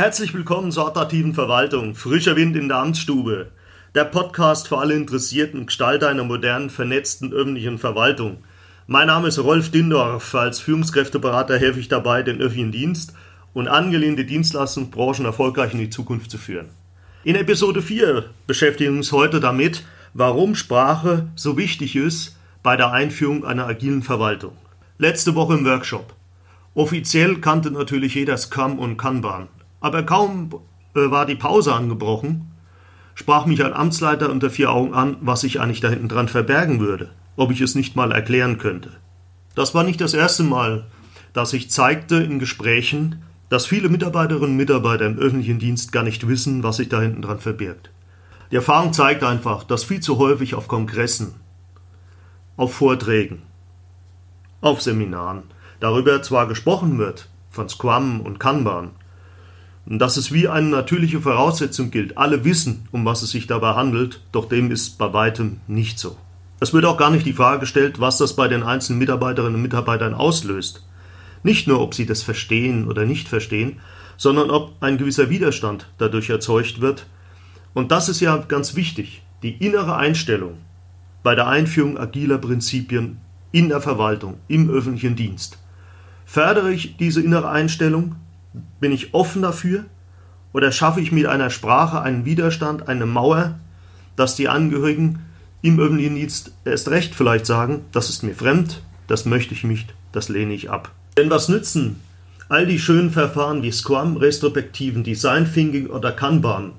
Herzlich willkommen zur operativen Verwaltung. Frischer Wind in der Amtsstube. Der Podcast für alle interessierten Gestalter einer modernen, vernetzten öffentlichen Verwaltung. Mein Name ist Rolf Dindorf. Als Führungskräfteberater helfe ich dabei, den öffentlichen Dienst und angelehnte Dienstleistungsbranchen erfolgreich in die Zukunft zu führen. In Episode 4 beschäftigen wir uns heute damit, warum Sprache so wichtig ist bei der Einführung einer agilen Verwaltung. Letzte Woche im Workshop. Offiziell kannte natürlich jeder Scrum und Kanban. Aber kaum äh, war die Pause angebrochen, sprach mich ein Amtsleiter unter vier Augen an, was sich eigentlich da hinten dran verbergen würde, ob ich es nicht mal erklären könnte. Das war nicht das erste Mal, dass ich zeigte in Gesprächen, dass viele Mitarbeiterinnen und Mitarbeiter im öffentlichen Dienst gar nicht wissen, was sich da hinten dran verbirgt. Die Erfahrung zeigt einfach, dass viel zu häufig auf Kongressen, auf Vorträgen, auf Seminaren darüber zwar gesprochen wird, von Scrum und Kanban, und dass es wie eine natürliche Voraussetzung gilt, alle wissen, um was es sich dabei handelt, doch dem ist bei weitem nicht so. Es wird auch gar nicht die Frage gestellt, was das bei den einzelnen Mitarbeiterinnen und Mitarbeitern auslöst. Nicht nur, ob sie das verstehen oder nicht verstehen, sondern ob ein gewisser Widerstand dadurch erzeugt wird. Und das ist ja ganz wichtig, die innere Einstellung bei der Einführung agiler Prinzipien in der Verwaltung, im öffentlichen Dienst. Fördere ich diese innere Einstellung? Bin ich offen dafür? Oder schaffe ich mit einer Sprache einen Widerstand, eine Mauer, dass die Angehörigen im öffentlichen Dienst erst recht vielleicht sagen, das ist mir fremd, das möchte ich nicht, das lehne ich ab. Denn was nützen all die schönen Verfahren wie Scrum, Retrospektiven, Design Thinking oder Kanban,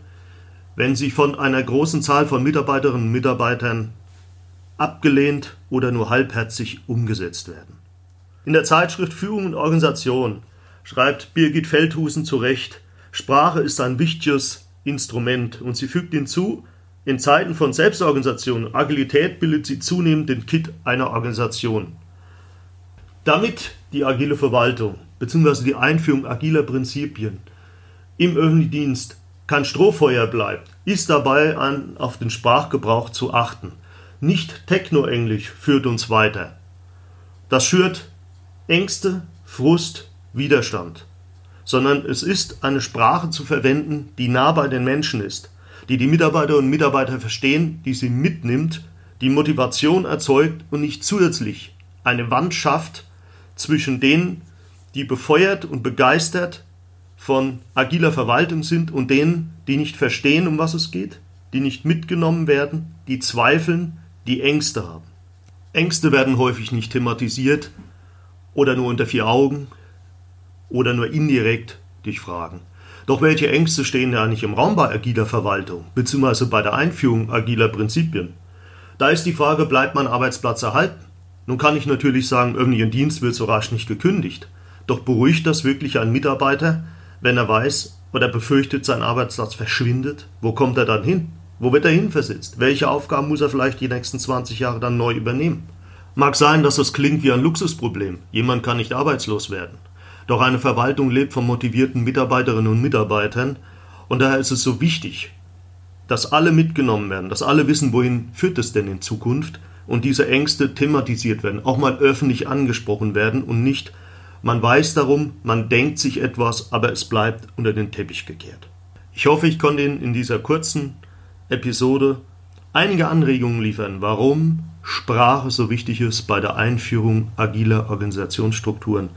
wenn sie von einer großen Zahl von Mitarbeiterinnen und Mitarbeitern abgelehnt oder nur halbherzig umgesetzt werden? In der Zeitschrift Führung und Organisation schreibt Birgit Feldhusen zu Recht, Sprache ist ein wichtiges Instrument und sie fügt hinzu, in Zeiten von Selbstorganisation Agilität bildet sie zunehmend den Kit einer Organisation. Damit die agile Verwaltung bzw. die Einführung agiler Prinzipien im öffentlichen Dienst kein Strohfeuer bleibt, ist dabei an, auf den Sprachgebrauch zu achten. Nicht Techno-Englisch führt uns weiter. Das schürt Ängste, Frust, Widerstand, sondern es ist eine Sprache zu verwenden, die nah bei den Menschen ist, die die Mitarbeiterinnen und Mitarbeiter verstehen, die sie mitnimmt, die Motivation erzeugt und nicht zusätzlich eine Wand schafft zwischen denen, die befeuert und begeistert von agiler Verwaltung sind und denen, die nicht verstehen, um was es geht, die nicht mitgenommen werden, die zweifeln, die Ängste haben. Ängste werden häufig nicht thematisiert, oder nur unter vier Augen oder nur indirekt durch Fragen. Doch welche Ängste stehen ja nicht im Raum bei agiler Verwaltung bzw. bei der Einführung agiler Prinzipien? Da ist die Frage, bleibt mein Arbeitsplatz erhalten? Nun kann ich natürlich sagen, öffentlichen Dienst wird so rasch nicht gekündigt. Doch beruhigt das wirklich einen Mitarbeiter, wenn er weiß oder befürchtet, sein Arbeitsplatz verschwindet? Wo kommt er dann hin? Wo wird er hinversetzt? Welche Aufgaben muss er vielleicht die nächsten 20 Jahre dann neu übernehmen? Mag sein, dass das klingt wie ein Luxusproblem. Jemand kann nicht arbeitslos werden. Doch eine Verwaltung lebt von motivierten Mitarbeiterinnen und Mitarbeitern. Und daher ist es so wichtig, dass alle mitgenommen werden, dass alle wissen, wohin führt es denn in Zukunft? Und diese Ängste thematisiert werden, auch mal öffentlich angesprochen werden und nicht, man weiß darum, man denkt sich etwas, aber es bleibt unter den Teppich gekehrt. Ich hoffe, ich konnte Ihnen in dieser kurzen Episode einige Anregungen liefern, warum Sprache so wichtig ist bei der Einführung agiler Organisationsstrukturen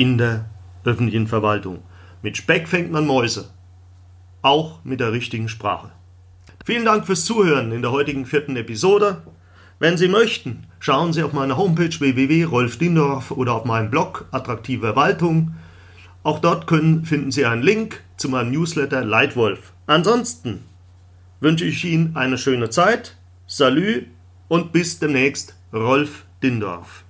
in der öffentlichen Verwaltung. Mit Speck fängt man Mäuse, auch mit der richtigen Sprache. Vielen Dank fürs Zuhören in der heutigen vierten Episode. Wenn Sie möchten, schauen Sie auf meine Homepage www.rolfdindorf oder auf meinem Blog Attraktive Verwaltung. Auch dort können, finden Sie einen Link zu meinem Newsletter Leitwolf. Ansonsten wünsche ich Ihnen eine schöne Zeit. Salü und bis demnächst, Rolf Dindorf.